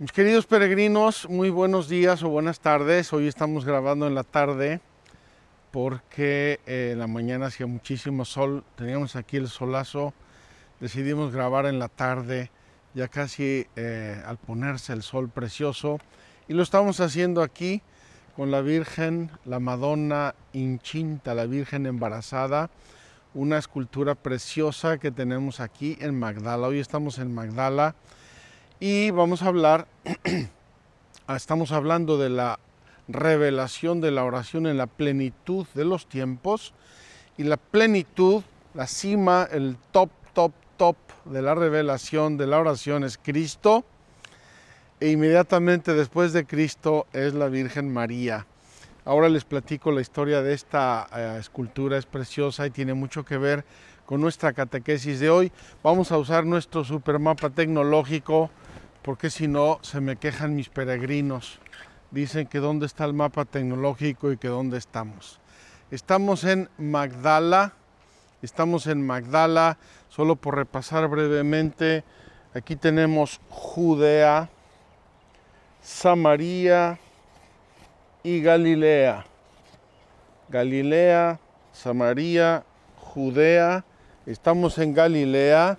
Mis queridos peregrinos, muy buenos días o buenas tardes. Hoy estamos grabando en la tarde porque eh, la mañana hacía muchísimo sol. Teníamos aquí el solazo. Decidimos grabar en la tarde, ya casi eh, al ponerse el sol precioso. Y lo estamos haciendo aquí con la Virgen, la Madonna Inchinta, la Virgen embarazada. Una escultura preciosa que tenemos aquí en Magdala. Hoy estamos en Magdala y vamos a hablar, estamos hablando de la revelación de la oración en la plenitud de los tiempos y la plenitud, la cima, el top, top, top de la revelación de la oración es Cristo e inmediatamente después de Cristo es la Virgen María. Ahora les platico la historia de esta eh, escultura, es preciosa y tiene mucho que ver con nuestra catequesis de hoy. Vamos a usar nuestro supermapa tecnológico porque si no se me quejan mis peregrinos. Dicen que dónde está el mapa tecnológico y que dónde estamos. Estamos en Magdala, estamos en Magdala, solo por repasar brevemente, aquí tenemos Judea, Samaria y Galilea. Galilea, Samaria, Judea, estamos en Galilea,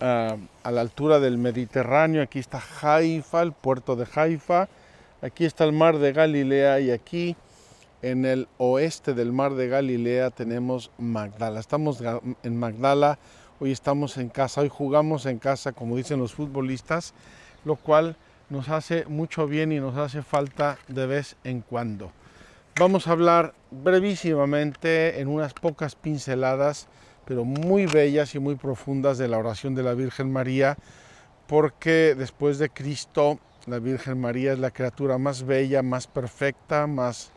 Ah, a la altura del Mediterráneo. Aquí está Haifa, el puerto de Haifa. Aquí está el mar de Galilea y aquí en el oeste del mar de Galilea tenemos Magdala. Estamos en Magdala, hoy estamos en casa, hoy jugamos en casa, como dicen los futbolistas, lo cual nos hace mucho bien y nos hace falta de vez en cuando. Vamos a hablar brevísimamente en unas pocas pinceladas pero muy bellas y muy profundas de la oración de la Virgen María, porque después de Cristo la Virgen María es la criatura más bella, más perfecta, más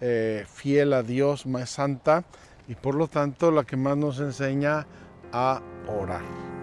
eh, fiel a Dios, más santa y por lo tanto la que más nos enseña a orar.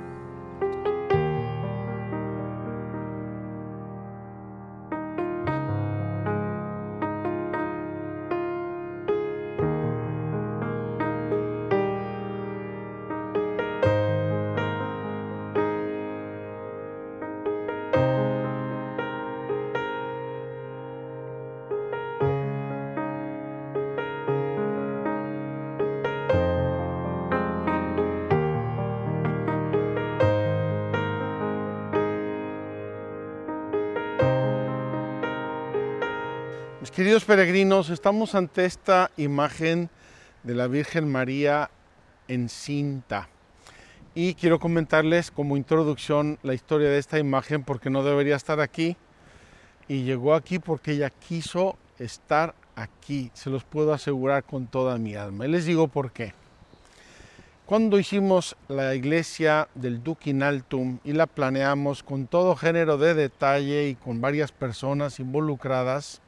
Queridos peregrinos, estamos ante esta imagen de la Virgen María encinta. Y quiero comentarles como introducción la historia de esta imagen porque no debería estar aquí. Y llegó aquí porque ella quiso estar aquí. Se los puedo asegurar con toda mi alma. Y les digo por qué. Cuando hicimos la iglesia del Duquinaltum y la planeamos con todo género de detalle y con varias personas involucradas,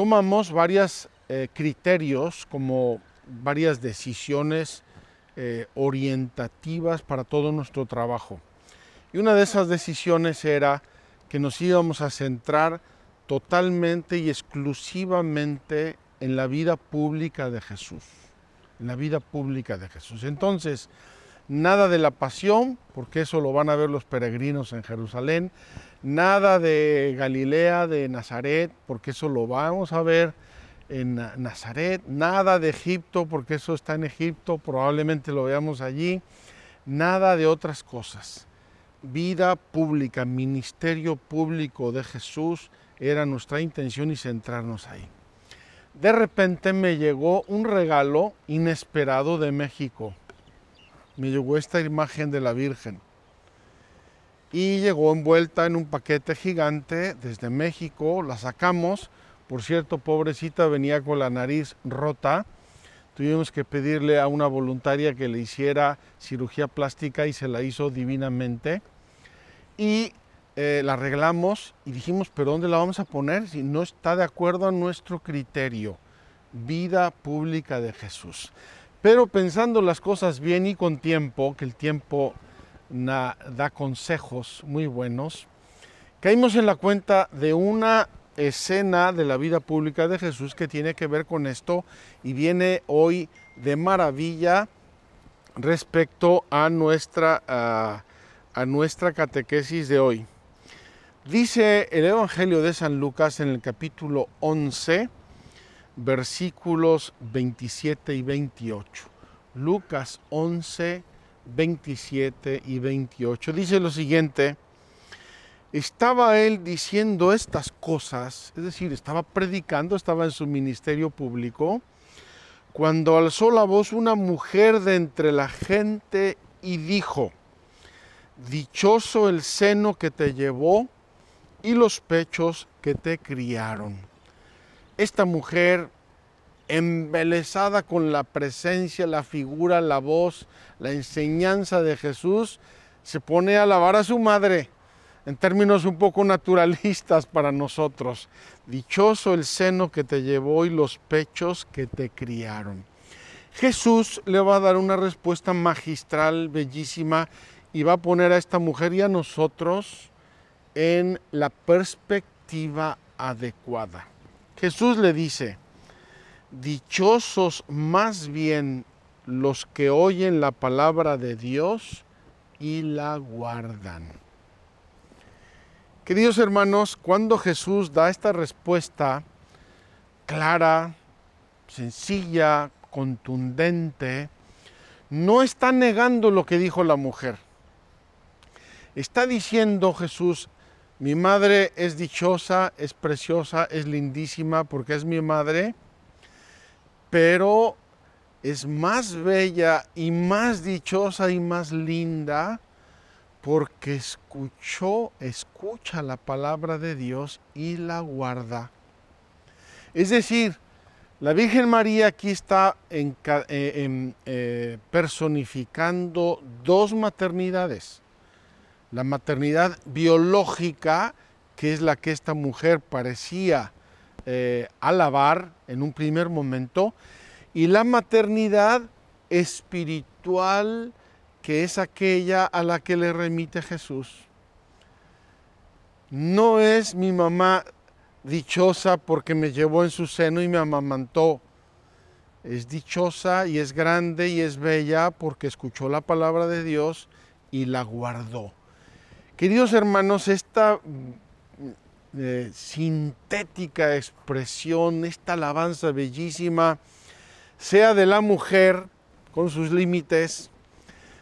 tomamos varios eh, criterios como varias decisiones eh, orientativas para todo nuestro trabajo. Y una de esas decisiones era que nos íbamos a centrar totalmente y exclusivamente en la vida pública de Jesús, en la vida pública de Jesús. Entonces, nada de la pasión, porque eso lo van a ver los peregrinos en Jerusalén, nada de Galilea, de Nazaret, porque eso lo vamos a ver en Nazaret, nada de Egipto, porque eso está en Egipto, probablemente lo veamos allí, nada de otras cosas. Vida pública, ministerio público de Jesús era nuestra intención y centrarnos ahí. De repente me llegó un regalo inesperado de México. Me llegó esta imagen de la Virgen y llegó envuelta en un paquete gigante desde México, la sacamos, por cierto, pobrecita venía con la nariz rota, tuvimos que pedirle a una voluntaria que le hiciera cirugía plástica y se la hizo divinamente y eh, la arreglamos y dijimos, pero ¿dónde la vamos a poner si no está de acuerdo a nuestro criterio? Vida pública de Jesús. Pero pensando las cosas bien y con tiempo, que el tiempo da consejos muy buenos, caímos en la cuenta de una escena de la vida pública de Jesús que tiene que ver con esto y viene hoy de maravilla respecto a nuestra, a nuestra catequesis de hoy. Dice el Evangelio de San Lucas en el capítulo 11, versículos 27 y 28. Lucas 11, 27 y 28. Dice lo siguiente, estaba él diciendo estas cosas, es decir, estaba predicando, estaba en su ministerio público, cuando alzó la voz una mujer de entre la gente y dijo, Dichoso el seno que te llevó y los pechos que te criaron. Esta mujer embelesada con la presencia, la figura, la voz, la enseñanza de Jesús, se pone a alabar a su madre en términos un poco naturalistas para nosotros. Dichoso el seno que te llevó y los pechos que te criaron. Jesús le va a dar una respuesta magistral, bellísima, y va a poner a esta mujer y a nosotros en la perspectiva adecuada. Jesús le dice, dichosos más bien los que oyen la palabra de Dios y la guardan. Queridos hermanos, cuando Jesús da esta respuesta clara, sencilla, contundente, no está negando lo que dijo la mujer. Está diciendo Jesús, mi madre es dichosa, es preciosa, es lindísima porque es mi madre pero es más bella y más dichosa y más linda porque escuchó, escucha la palabra de Dios y la guarda. Es decir, la Virgen María aquí está eh, eh, personificando dos maternidades. La maternidad biológica, que es la que esta mujer parecía eh, alabar en un primer momento, y la maternidad espiritual que es aquella a la que le remite Jesús. No es mi mamá dichosa porque me llevó en su seno y me amamantó. Es dichosa y es grande y es bella porque escuchó la palabra de Dios y la guardó. Queridos hermanos, esta sintética expresión, esta alabanza bellísima, sea de la mujer con sus límites,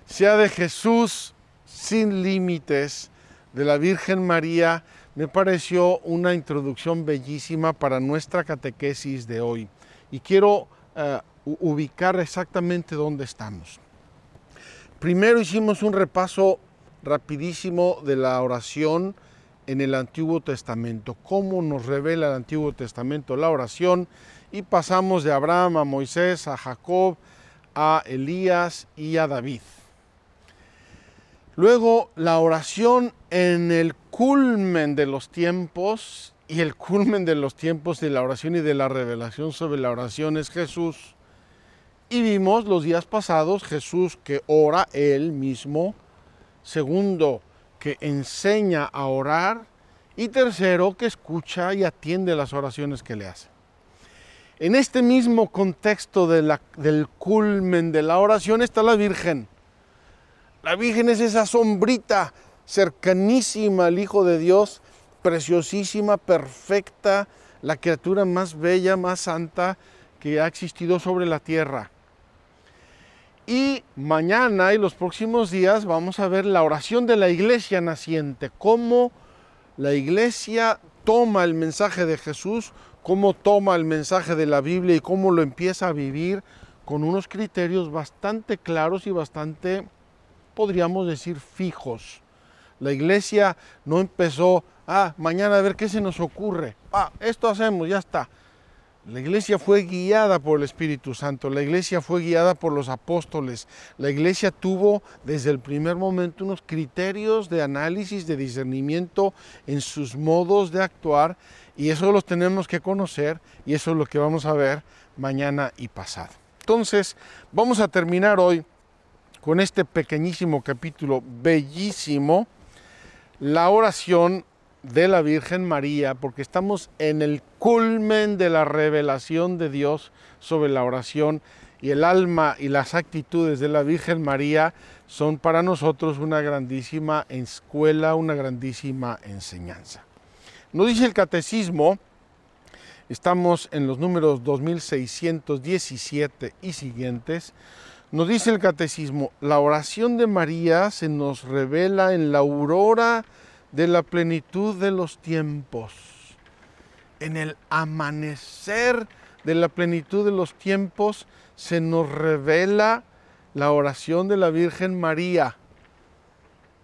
sea de Jesús sin límites, de la Virgen María, me pareció una introducción bellísima para nuestra catequesis de hoy. Y quiero eh, ubicar exactamente dónde estamos. Primero hicimos un repaso rapidísimo de la oración en el Antiguo Testamento, cómo nos revela el Antiguo Testamento la oración y pasamos de Abraham a Moisés, a Jacob, a Elías y a David. Luego la oración en el culmen de los tiempos y el culmen de los tiempos de la oración y de la revelación sobre la oración es Jesús. Y vimos los días pasados Jesús que ora él mismo. Segundo, que enseña a orar y tercero, que escucha y atiende las oraciones que le hace. En este mismo contexto del culmen de la oración está la Virgen. La Virgen es esa sombrita cercanísima al Hijo de Dios, preciosísima, perfecta, la criatura más bella, más santa que ha existido sobre la tierra. Y mañana y los próximos días vamos a ver la oración de la iglesia naciente, cómo la iglesia toma el mensaje de Jesús, cómo toma el mensaje de la Biblia y cómo lo empieza a vivir con unos criterios bastante claros y bastante, podríamos decir, fijos. La iglesia no empezó, ah, mañana a ver qué se nos ocurre. Ah, esto hacemos, ya está. La iglesia fue guiada por el Espíritu Santo, la iglesia fue guiada por los apóstoles, la iglesia tuvo desde el primer momento unos criterios de análisis, de discernimiento en sus modos de actuar y eso los tenemos que conocer y eso es lo que vamos a ver mañana y pasado. Entonces, vamos a terminar hoy con este pequeñísimo capítulo bellísimo, la oración de la Virgen María, porque estamos en el culmen de la revelación de Dios sobre la oración y el alma y las actitudes de la Virgen María son para nosotros una grandísima escuela, una grandísima enseñanza. Nos dice el catecismo, estamos en los números 2617 y siguientes, nos dice el catecismo, la oración de María se nos revela en la aurora de la plenitud de los tiempos, en el amanecer de la plenitud de los tiempos, se nos revela la oración de la Virgen María.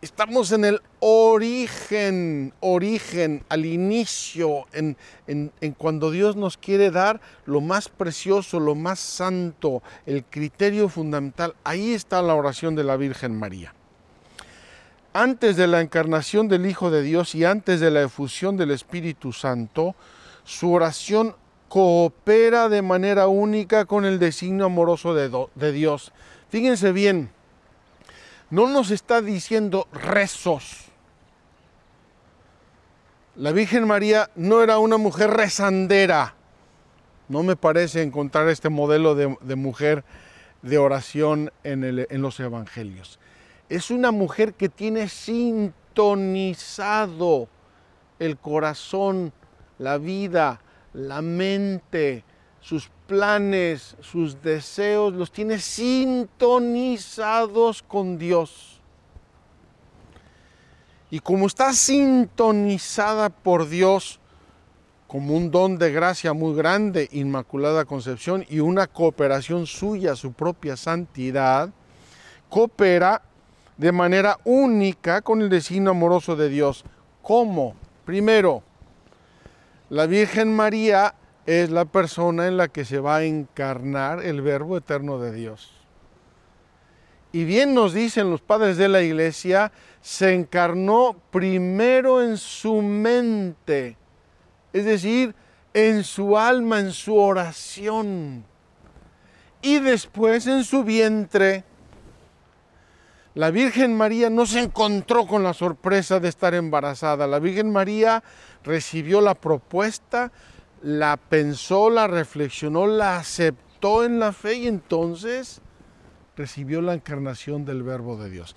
Estamos en el origen, origen, al inicio, en, en, cuando Dios nos quiere dar lo más precioso, lo más santo, el criterio fundamental. Ahí está la oración de la Virgen María antes de la encarnación del Hijo de Dios y antes de la efusión del Espíritu Santo, su oración coopera de manera única con el designio amoroso de, Dios. Fíjense bien, no nos está diciendo rezos. La Virgen María no era una mujer rezandera. No me parece encontrar este modelo de, mujer de oración en los evangelios es una mujer que tiene sintonizado el corazón, la vida, la mente, sus planes, sus deseos, los tiene sintonizados con Dios. Y como está sintonizada por Dios, como un don de gracia muy grande, Inmaculada Concepción, y una cooperación suya, su propia santidad, coopera de manera única con el destino amoroso de Dios. ¿Cómo? Primero, la Virgen María es la persona en la que se va a encarnar el Verbo eterno de Dios. Y bien nos dicen los padres de la iglesia, se encarnó primero en su mente, es decir, en su alma, en su oración, y después en su vientre la Virgen María no se encontró con la sorpresa de estar embarazada. La Virgen María recibió la propuesta, la pensó, la reflexionó, la aceptó en la fe y entonces recibió la encarnación del Verbo de Dios.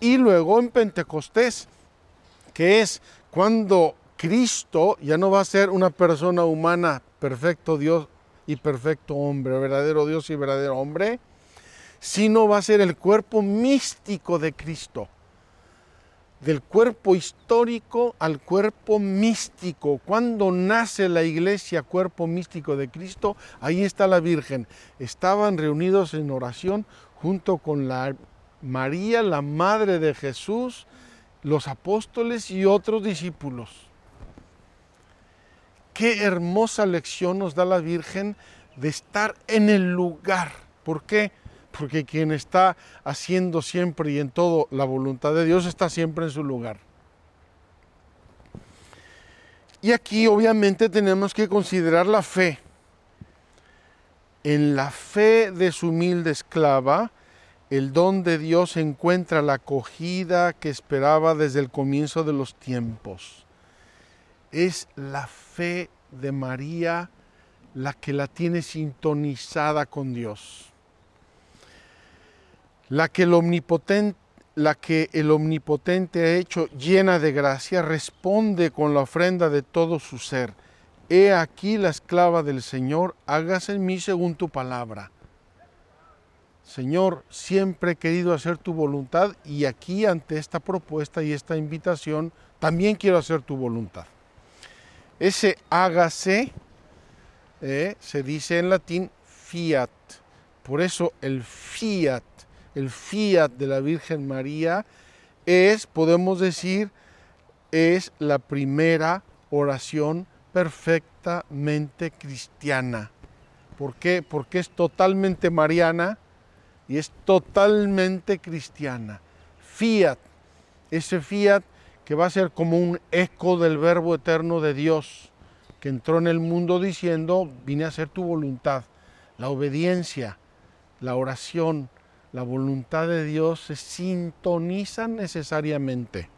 Y luego en Pentecostés, que es cuando Cristo ya no va a ser una persona humana, perfecto Dios y perfecto hombre, verdadero Dios y verdadero hombre, sino va a ser el cuerpo místico de Cristo. Del cuerpo histórico al cuerpo místico. Cuando nace la iglesia, cuerpo místico de Cristo, ahí está la Virgen. Estaban reunidos en oración junto con la María, la Madre de Jesús, los apóstoles y otros discípulos. Qué hermosa lección nos da la Virgen de estar en el lugar. ¿Por qué? Porque quien está haciendo siempre y en todo la voluntad de Dios está siempre en su lugar. Y aquí obviamente tenemos que considerar la fe. En la fe de su humilde esclava, el don de Dios encuentra la acogida que esperaba desde el comienzo de los tiempos. Es la fe de María la que la tiene sintonizada con Dios la que el omnipotente ha hecho llena de gracia, responde con la ofrenda de todo su ser. He aquí la esclava del Señor, hágase en mí según tu palabra. Señor, siempre he querido hacer tu voluntad y aquí ante esta propuesta y esta invitación, también quiero hacer tu voluntad. Ese hágase eh, se dice en latín fiat. Por eso el fiat el fiat de la Virgen María es, podemos decir, es la primera oración perfectamente cristiana. ¿Por qué? Porque es totalmente mariana y es totalmente cristiana. Fiat, ese fiat que va a ser como un eco del verbo eterno de Dios, que entró en el mundo diciendo, vine a hacer tu voluntad. La obediencia, la oración, la voluntad de Dios se sintonizan necesariamente.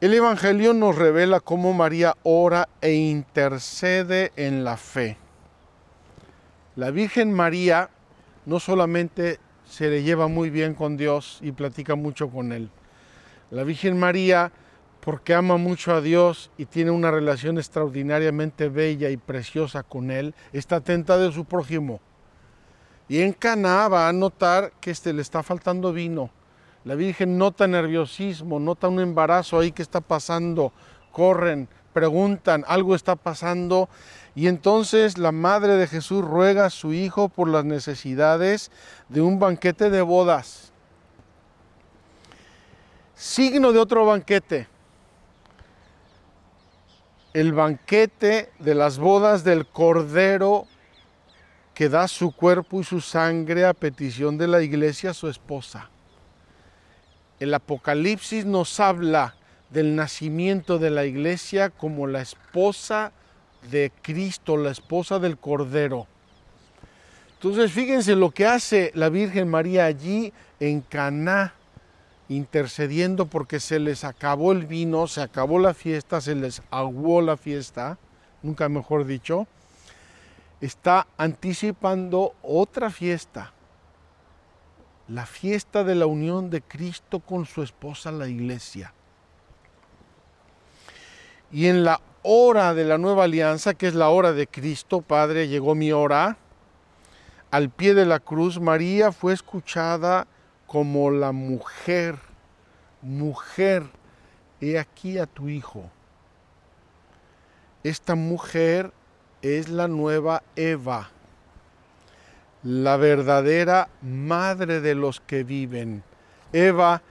El Evangelio nos revela cómo María ora e intercede en la fe. La Virgen María no solamente se le lleva muy bien con Dios y platica mucho con Él. La Virgen María, porque ama mucho a Dios y tiene una relación extraordinariamente bella y preciosa con Él, está atenta de su prójimo. Y en Caná va a notar que este le está faltando vino la Virgen nota nerviosismo, nota un embarazo ahí que está pasando, corren, preguntan, algo está pasando. Y entonces la madre de Jesús ruega a su hijo por las necesidades de un banquete de bodas. Signo de otro banquete. El banquete de las bodas del Cordero que da su cuerpo y su sangre a petición de la iglesia su esposa. El Apocalipsis nos habla del nacimiento de la iglesia como la esposa de Cristo, la esposa del Cordero. Entonces, fíjense lo que hace la Virgen María allí en Caná, intercediendo porque se les acabó el vino, se acabó la fiesta, se les aguó la fiesta, nunca mejor dicho. Está anticipando otra fiesta la fiesta de la unión de Cristo con su esposa, la iglesia. Y en la hora de la nueva alianza, que es la hora de Cristo, Padre, llegó mi hora, al pie de la cruz, María fue escuchada como la mujer, mujer, he aquí a tu hijo. Esta mujer es la nueva Eva la verdadera madre de los que viven. Eva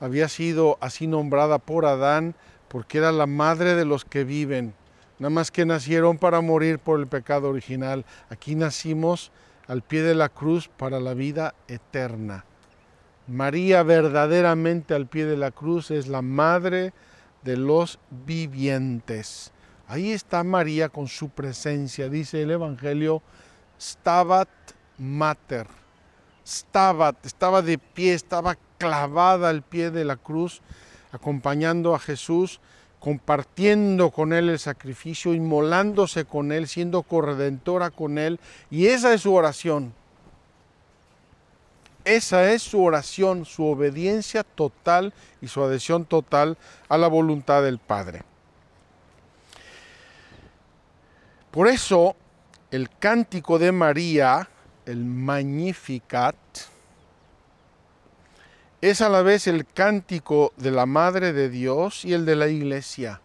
había sido así nombrada por Adán porque era la madre de los que viven. Nada más que nacieron para morir por el pecado original. Aquí nacimos al pie de la cruz para la vida eterna. María verdaderamente al pie de la cruz es la madre de los vivientes. Ahí está María con su presencia, dice el Evangelio, Stabat mater. Estaba, estaba de pie, estaba clavada al pie de la cruz, acompañando a Jesús, compartiendo con Él el sacrificio, inmolándose con Él, siendo corredentora con Él. Y esa es su oración. Esa es su oración, su obediencia total y su adhesión total a la voluntad del Padre. Por eso, el cántico de María el Magnificat, es a la vez el cántico de la Madre de Dios y el de la Iglesia.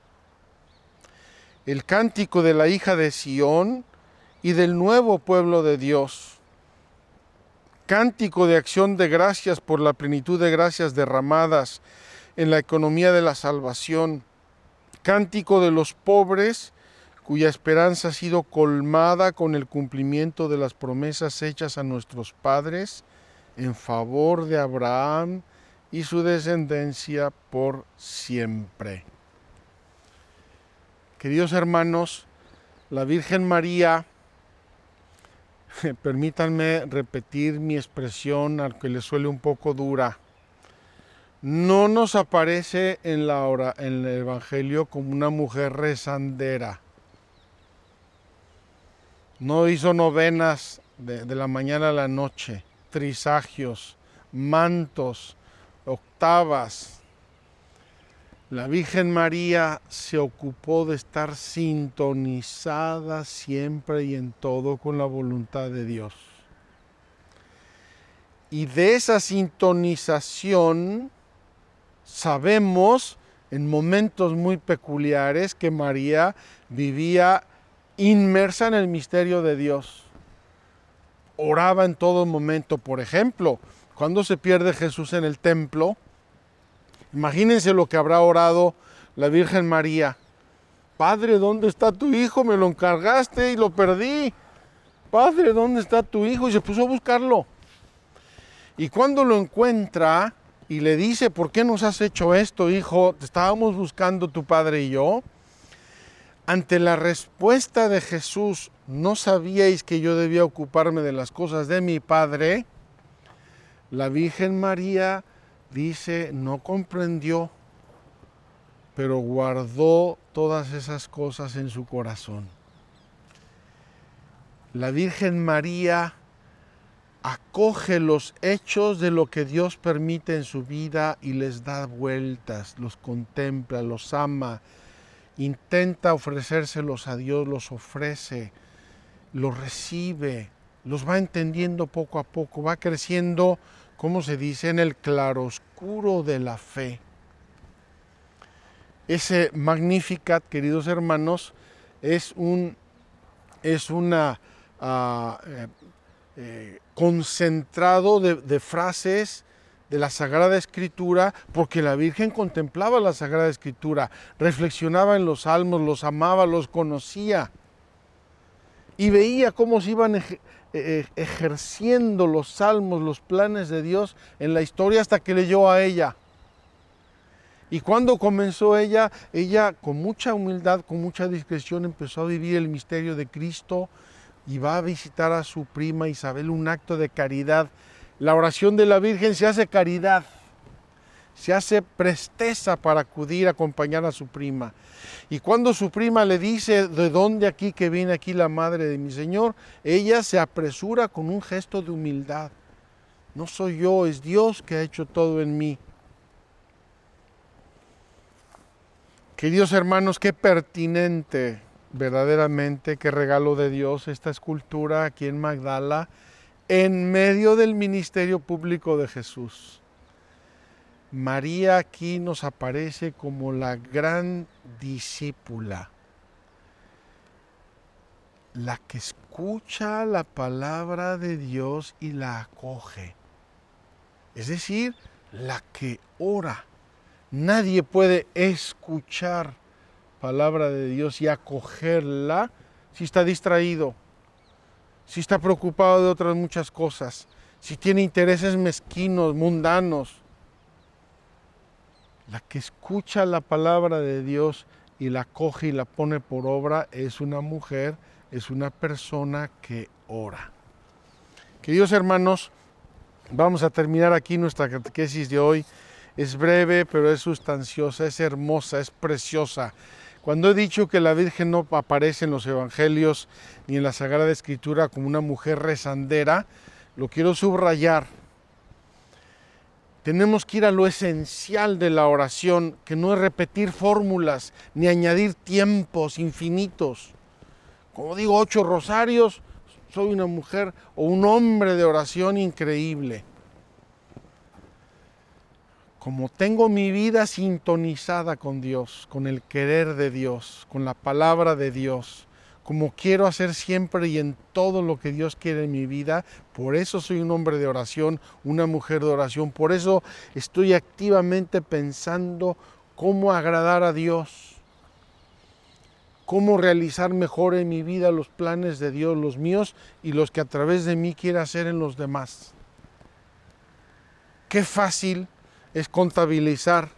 El cántico de la hija de Sión y del nuevo pueblo de Dios. Cántico de acción de gracias por la plenitud de gracias derramadas en la economía de la salvación. Cántico de los pobres cuya esperanza ha sido colmada con el cumplimiento de las promesas hechas a nuestros padres en favor de Abraham y su descendencia por siempre. Queridos hermanos, la Virgen María, permítanme repetir mi expresión, al que le suele un poco dura, no nos aparece en, la hora, en el Evangelio como una mujer rezandera no hizo novenas de, la mañana a la noche, trisagios, mantos, octavas. La Virgen María se ocupó de estar sintonizada siempre y en todo con la voluntad de Dios. Y de esa sintonización sabemos en momentos muy peculiares que María vivía inmersa en el misterio de Dios. Oraba en todo momento. Por ejemplo, cuando se pierde Jesús en el templo, imagínense lo que habrá orado la Virgen María. Padre, ¿dónde está tu hijo? Me lo encargaste y lo perdí. Padre, ¿dónde está tu hijo? Y se puso a buscarlo. Y cuando lo encuentra y le dice, ¿por qué nos has hecho esto, hijo? Te estábamos buscando tu padre y yo. Ante la respuesta de Jesús, ¿no sabíais que yo debía ocuparme de las cosas de mi padre? La Virgen María dice, no comprendió, pero guardó todas esas cosas en su corazón. La Virgen María acoge los hechos de lo que Dios permite en su vida y les da vueltas, los contempla, los ama, intenta ofrecérselos a Dios, los ofrece, los recibe, los va entendiendo poco a poco, va creciendo, como se dice, en el claroscuro de la fe. Ese Magnificat, queridos hermanos, es un es una ah, eh, eh, concentrado de, frases de la Sagrada Escritura, porque la Virgen contemplaba la Sagrada Escritura, reflexionaba en los salmos, los amaba, los conocía y veía cómo se iban eh, ejerciendo los salmos, los planes de Dios en la historia hasta que leyó a ella. Y cuando comenzó ella, ella con mucha humildad, con mucha discreción empezó a vivir el misterio de Cristo, y va a visitar a su prima Isabel, un acto de caridad. La oración de la Virgen se hace caridad, se hace presteza para acudir a acompañar a su prima. Y cuando su prima le dice, ¿de dónde aquí que viene aquí la madre de mi Señor? Ella se apresura con un gesto de humildad. No soy yo, es Dios que ha hecho todo en mí. Queridos hermanos, qué pertinente verdaderamente qué regalo de Dios esta escultura aquí en Magdala, en medio del ministerio público de Jesús. María aquí nos aparece como la gran discípula, la que escucha la palabra de Dios y la acoge. Es decir, la que ora. Nadie puede escuchar palabra de Dios y acogerla si está distraído, si está preocupado de otras muchas cosas, si tiene intereses mezquinos, mundanos. La que escucha la palabra de Dios y la coge y la pone por obra es una mujer, es una persona que ora. Queridos hermanos, vamos a terminar aquí nuestra catequesis de hoy. Es breve, pero es sustanciosa, es hermosa, es preciosa. Cuando he dicho que la Virgen no aparece en los Evangelios ni en la Sagrada Escritura como una mujer rezandera, lo quiero subrayar. Tenemos que ir a lo esencial de la oración, que no es repetir fórmulas ni añadir tiempos infinitos. Como digo, ocho rosarios, soy una mujer o un hombre de oración increíble como tengo mi vida sintonizada con Dios, con el querer de Dios, con la palabra de Dios, como quiero hacer siempre y en todo lo que Dios quiere en mi vida, por eso soy un hombre de oración, una mujer de oración, por eso estoy activamente pensando cómo agradar a Dios, cómo realizar mejor en mi vida los planes de Dios, los míos y los que a través de mí quiere hacer en los demás. Qué fácil es contabilizar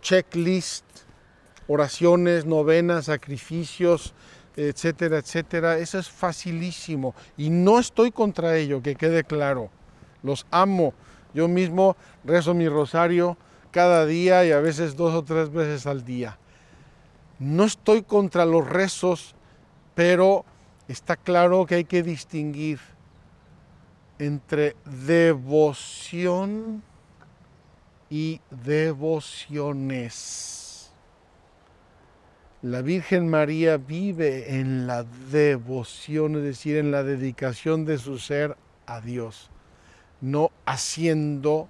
checklist, oraciones, novenas, sacrificios, etcétera, etcétera. Eso es facilísimo y no estoy contra ello, que quede claro. Los amo. Yo mismo rezo mi rosario cada día y a veces dos o tres veces al día. No estoy contra los rezos, pero está claro que hay que distinguir entre devoción y devociones. La Virgen María vive en la devoción, es decir, en la dedicación de su ser a Dios, no haciendo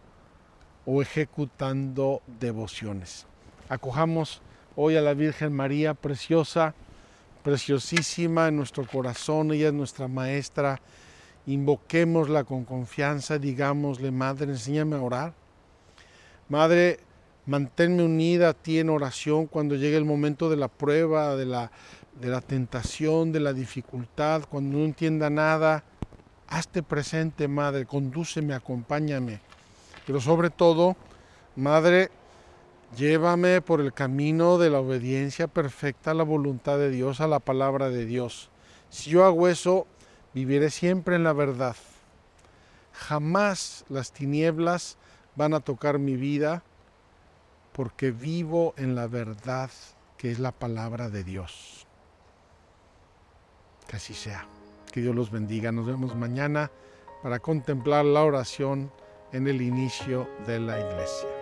o ejecutando devociones. Acojamos hoy a la Virgen María, preciosa, preciosísima en nuestro corazón, ella es nuestra maestra invoquémosla con confianza, digámosle, Madre, enséñame a orar. Madre, manténme unida a ti en oración cuando llegue el momento de la prueba, de la, de la tentación, de la dificultad, cuando no entienda nada. Hazte presente, Madre, condúceme, acompáñame. Pero sobre todo, Madre, llévame por el camino de la obediencia perfecta a la voluntad de Dios, a la palabra de Dios. Si yo hago eso, viviré siempre en la verdad. Jamás las tinieblas van a tocar mi vida porque vivo en la verdad que es la palabra de Dios. Que así sea. Que Dios los bendiga. Nos vemos mañana para contemplar la oración en el inicio de la iglesia.